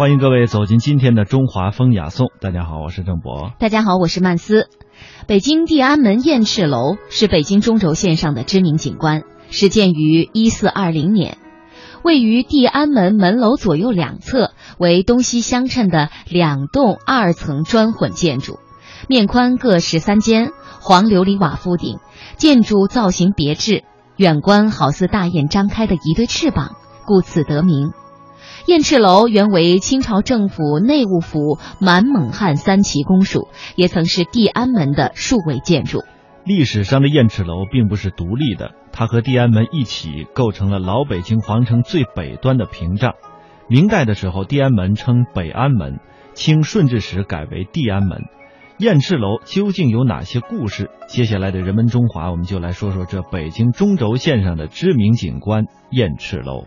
欢迎各位走进今天的中华风雅颂。大家好，我是郑博。大家好，我是曼斯。北京地安门雁翅楼是北京中轴线上的知名景观，始建于一四二零年，位于地安门门楼左右两侧，为东西相衬的两栋二层砖混建筑，面宽各十三间，黄琉璃瓦覆顶，建筑造型别致，远观好似大雁张开的一对翅膀，故此得名。燕翅楼原为清朝政府内务府满蒙汉三旗公署，也曾是地安门的数位建筑。历史上的燕翅楼并不是独立的，它和地安门一起构成了老北京皇城最北端的屏障。明代的时候，地安门称北安门，清顺治时改为地安门。燕翅楼究竟有哪些故事？接下来的人文中华，我们就来说说这北京中轴线上的知名景观燕翅楼。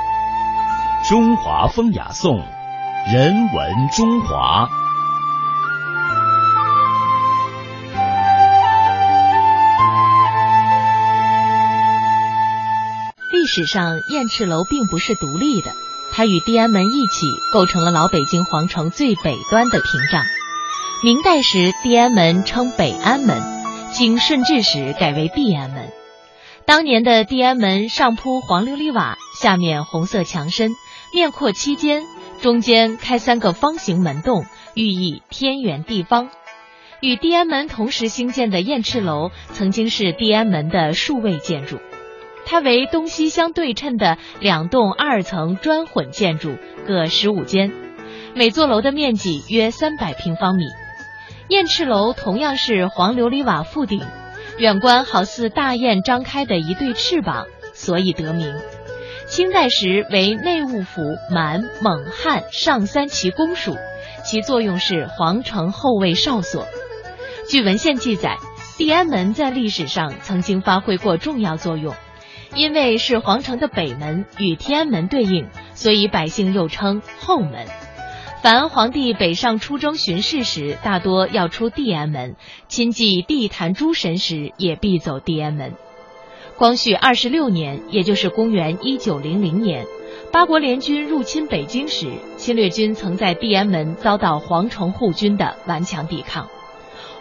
中华风雅颂，人文中华。历史上，雁翅楼并不是独立的，它与地安门一起构成了老北京皇城最北端的屏障。明代时，地安门称北安门，经顺治时改为地安门。当年的地安门上铺黄琉璃瓦，下面红色墙身。面阔七间，中间开三个方形门洞，寓意天圆地方。与地安门同时兴建的雁翅楼，曾经是地安门的数位建筑。它为东西相对称的两栋二层砖混建筑，各十五间，每座楼的面积约三百平方米。雁翅楼同样是黄琉璃瓦覆顶，远观好似大雁张开的一对翅膀，所以得名。清代时为内务府满蒙汉上三旗公署，其作用是皇城后卫哨所。据文献记载，地安门在历史上曾经发挥过重要作用，因为是皇城的北门，与天安门对应，所以百姓又称后门。凡皇帝北上出征巡视时，大多要出地安门；亲祭地坛诸神时，也必走地安门。光绪二十六年，也就是公元一九零零年，八国联军入侵北京时，侵略军曾在地安门遭到皇城护军的顽强抵抗，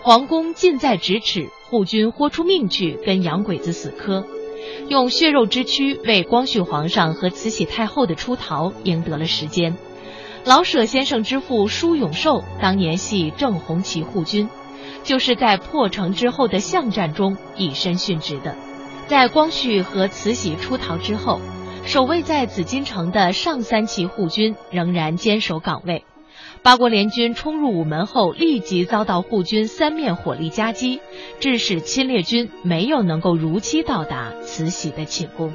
皇宫近在咫尺，护军豁出命去跟洋鬼子死磕，用血肉之躯为光绪皇上和慈禧太后的出逃赢得了时间。老舍先生之父舒永寿当年系正红旗护军，就是在破城之后的巷战中以身殉职的。在光绪和慈禧出逃之后，守卫在紫禁城的上三旗护军仍然坚守岗位。八国联军冲入午门后，立即遭到护军三面火力夹击，致使侵略军没有能够如期到达慈禧的寝宫。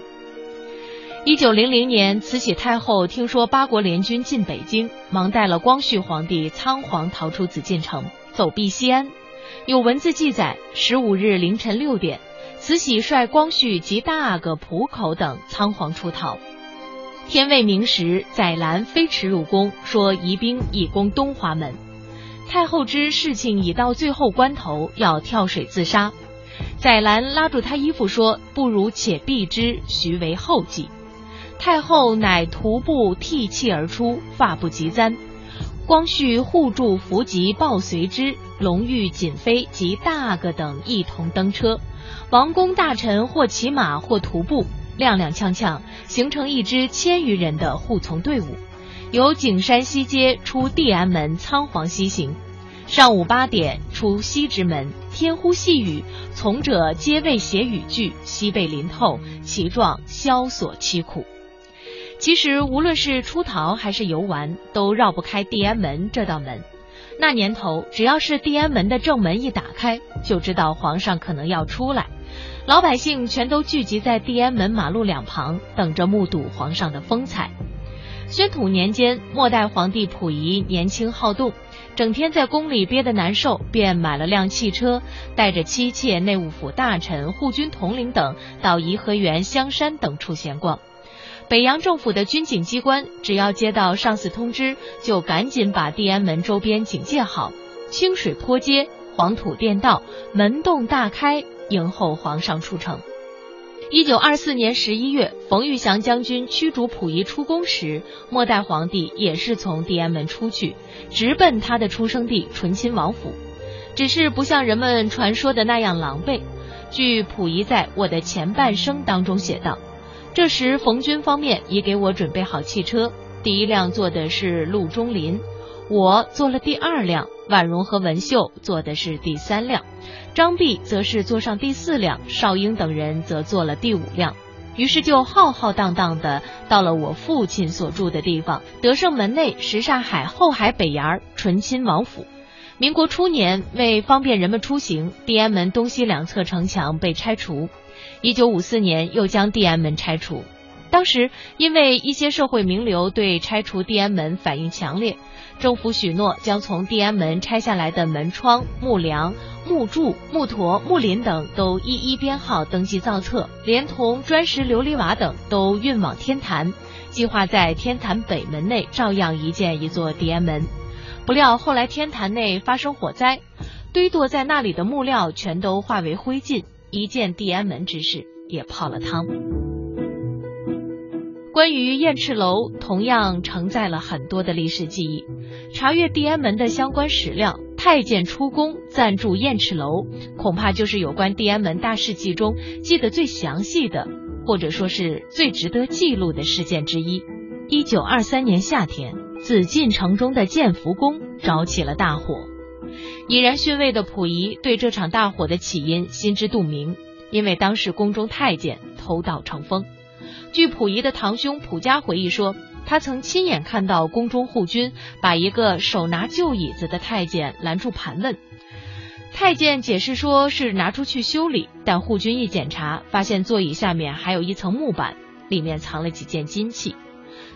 一九零零年，慈禧太后听说八国联军进北京，忙带了光绪皇帝仓皇逃出紫禁城，走避西安。有文字记载，十五日凌晨六点。慈禧率光绪及大阿哥浦口等仓皇出逃，天未明时，载兰飞驰入宫，说移兵以攻东华门。太后知事情已到最后关头，要跳水自杀。载兰拉住他衣服说：“不如且避之，徐为后计。”太后乃徒步涕泣而出，发不及簪。光绪护住伏吉抱随之，隆裕、瑾妃及大阿哥等一同登车。王公大臣或骑马或徒步，踉踉跄跄，形成一支千余人的护从队伍，由景山西街出地安门，仓皇西行。上午八点出西直门，天忽细雨，从者皆未写语句，西被淋透，其状萧索凄苦。其实无论是出逃还是游玩，都绕不开地安门这道门。那年头，只要是地安门的正门一打开，就知道皇上可能要出来。老百姓全都聚集在地安门马路两旁，等着目睹皇上的风采。宣统年间，末代皇帝溥仪年轻好动，整天在宫里憋得难受，便买了辆汽车，带着妻妾、内务府大臣、护军统领等到颐和园、香山等处闲逛。北洋政府的军警机关只要接到上司通知，就赶紧把地安门周边警戒好，清水坡街、黄土店道，门洞大开，迎候皇上出城。一九二四年十一月，冯玉祥将军驱逐溥仪出宫时，末代皇帝也是从地安门出去，直奔他的出生地醇亲王府，只是不像人们传说的那样狼狈。据溥仪在我的前半生当中写道。这时，冯军方面已给我准备好汽车，第一辆坐的是陆中林，我坐了第二辆，婉容和文秀坐的是第三辆，张弼则是坐上第四辆，少英等人则坐了第五辆。于是就浩浩荡荡的到了我父亲所住的地方——德胜门内什刹海后海北沿醇亲王府。民国初年，为方便人们出行，地安门东西两侧城墙被拆除。一九五四年，又将地安门拆除。当时，因为一些社会名流对拆除地安门反应强烈，政府许诺将从地安门拆下来的门窗、木梁、木柱、木坨、木林等都一一编号登记造册，连同砖石琉璃瓦等都运往天坛，计划在天坛北门内照样一建一座地安门。不料后来天坛内发生火灾，堆垛在那里的木料全都化为灰烬。一件地安门之事也泡了汤。关于燕翅楼，同样承载了很多的历史记忆。查阅地安门的相关史料，太监出宫暂住燕翅楼，恐怕就是有关地安门大事记中记得最详细的，或者说是最值得记录的事件之一。一九二三年夏天，紫禁城中的建福宫着起了大火。已然逊位的溥仪对这场大火的起因心知肚明，因为当时宫中太监偷盗成风。据溥仪的堂兄溥家回忆说，他曾亲眼看到宫中护军把一个手拿旧椅子的太监拦住盘问，太监解释说是拿出去修理，但护军一检查，发现座椅下面还有一层木板，里面藏了几件金器。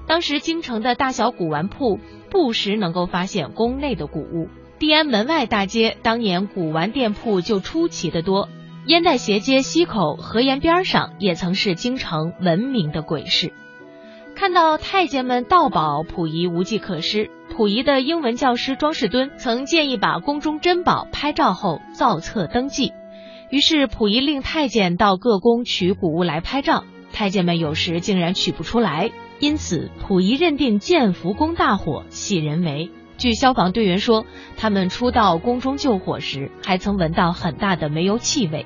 当时京城的大小古玩铺不时能够发现宫内的古物。地安门外大街当年古玩店铺就出奇的多，烟袋斜街西口河沿边上也曾是京城闻名的鬼市。看到太监们盗宝，溥仪无计可施。溥仪的英文教师庄士敦曾建议把宫中珍宝拍照后造册登记，于是溥仪令太监到各宫取古物来拍照，太监们有时竟然取不出来，因此溥仪认定建福宫大火系人为。据消防队员说，他们初到宫中救火时，还曾闻到很大的煤油气味。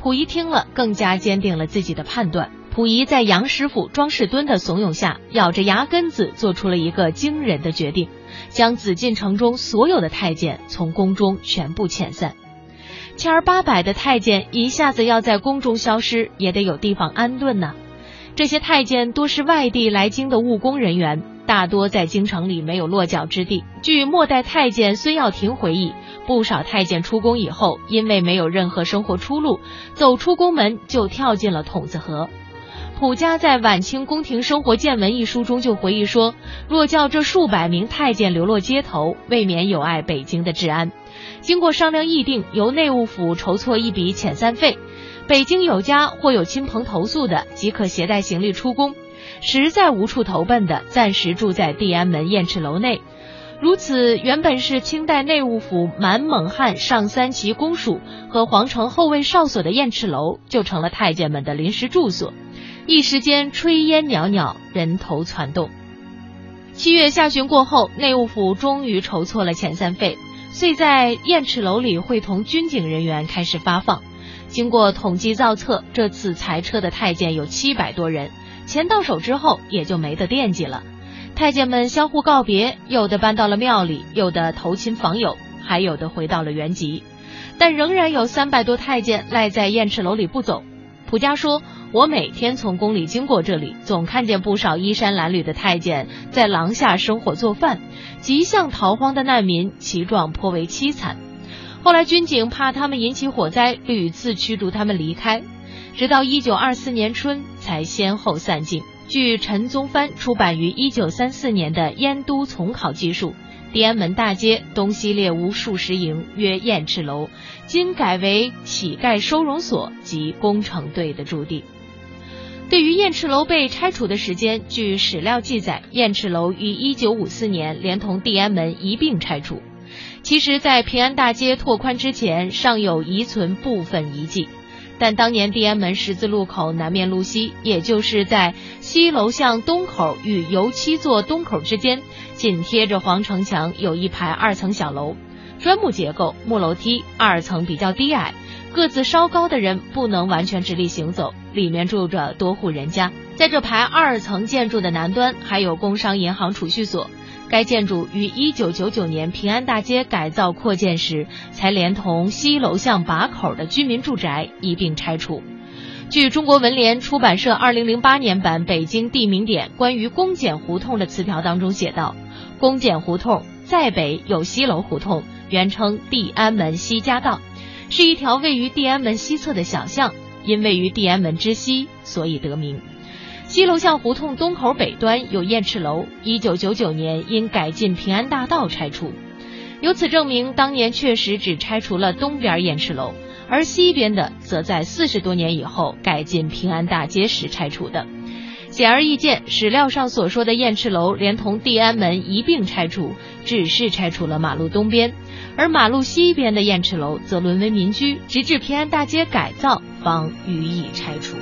溥仪听了，更加坚定了自己的判断。溥仪在杨师傅庄士敦的怂恿下，咬着牙根子做出了一个惊人的决定，将紫禁城中所有的太监从宫中全部遣散。千儿八百的太监一下子要在宫中消失，也得有地方安顿呢。这些太监多是外地来京的务工人员。大多在京城里没有落脚之地。据末代太监孙耀庭回忆，不少太监出宫以后，因为没有任何生活出路，走出宫门就跳进了筒子河。溥家在《晚清宫廷生活见闻》一书中就回忆说，若叫这数百名太监流落街头，未免有碍北京的治安。经过商量议定，由内务府筹措一笔遣散费，北京有家或有亲朋投宿的，即可携带行李出宫。实在无处投奔的，暂时住在地安门燕翅楼内。如此，原本是清代内务府满蒙汉上三旗公署和皇城后卫哨所的燕翅楼，就成了太监们的临时住所。一时间，炊烟袅袅，人头攒动。七月下旬过后，内务府终于筹措了遣散费，遂在燕翅楼里会同军警人员开始发放。经过统计造册，这次裁撤的太监有七百多人。钱到手之后，也就没得惦记了。太监们相互告别，有的搬到了庙里，有的投亲访友，还有的回到了原籍。但仍然有三百多太监赖在雁翅楼里不走。蒲家说：“我每天从宫里经过这里，总看见不少衣衫褴褛的太监在廊下生火做饭，极像逃荒的难民，其状颇为凄惨。后来军警怕他们引起火灾，屡次驱逐他们离开。”直到一九二四年春才先后散尽。据陈宗藩出版于一九三四年的《燕都丛考》记述，地安门大街东西列屋数十营，曰燕翅楼，今改为乞丐收容所及工程队的驻地。对于燕翅楼被拆除的时间，据史料记载，燕翅楼于一九五四年连同地安门一并拆除。其实，在平安大街拓宽之前，尚有遗存部分遗迹。但当年地安门十字路口南面路西，也就是在西楼巷东口与油漆座东口之间，紧贴着皇城墙，有一排二层小楼，砖木结构，木楼梯，二层比较低矮，个子稍高的人不能完全直立行走。里面住着多户人家，在这排二层建筑的南端，还有工商银行储蓄所。该建筑于一九九九年平安大街改造扩建时，才连同西楼巷把口的居民住宅一并拆除。据中国文联出版社二零零八年版《北京地名典》关于公检胡同的词条当中写道：“公检胡同在北有西楼胡同，原称地安门西家道，是一条位于地安门西侧的小巷，因位于地安门之西，所以得名。”西楼巷胡同东口北端有燕翅楼，一九九九年因改进平安大道拆除，由此证明当年确实只拆除了东边燕翅楼，而西边的则在四十多年以后改进平安大街时拆除的。显而易见，史料上所说的燕翅楼连同地安门一并拆除，只是拆除了马路东边，而马路西边的燕翅楼则沦为民居，直至平安大街改造方予以拆除。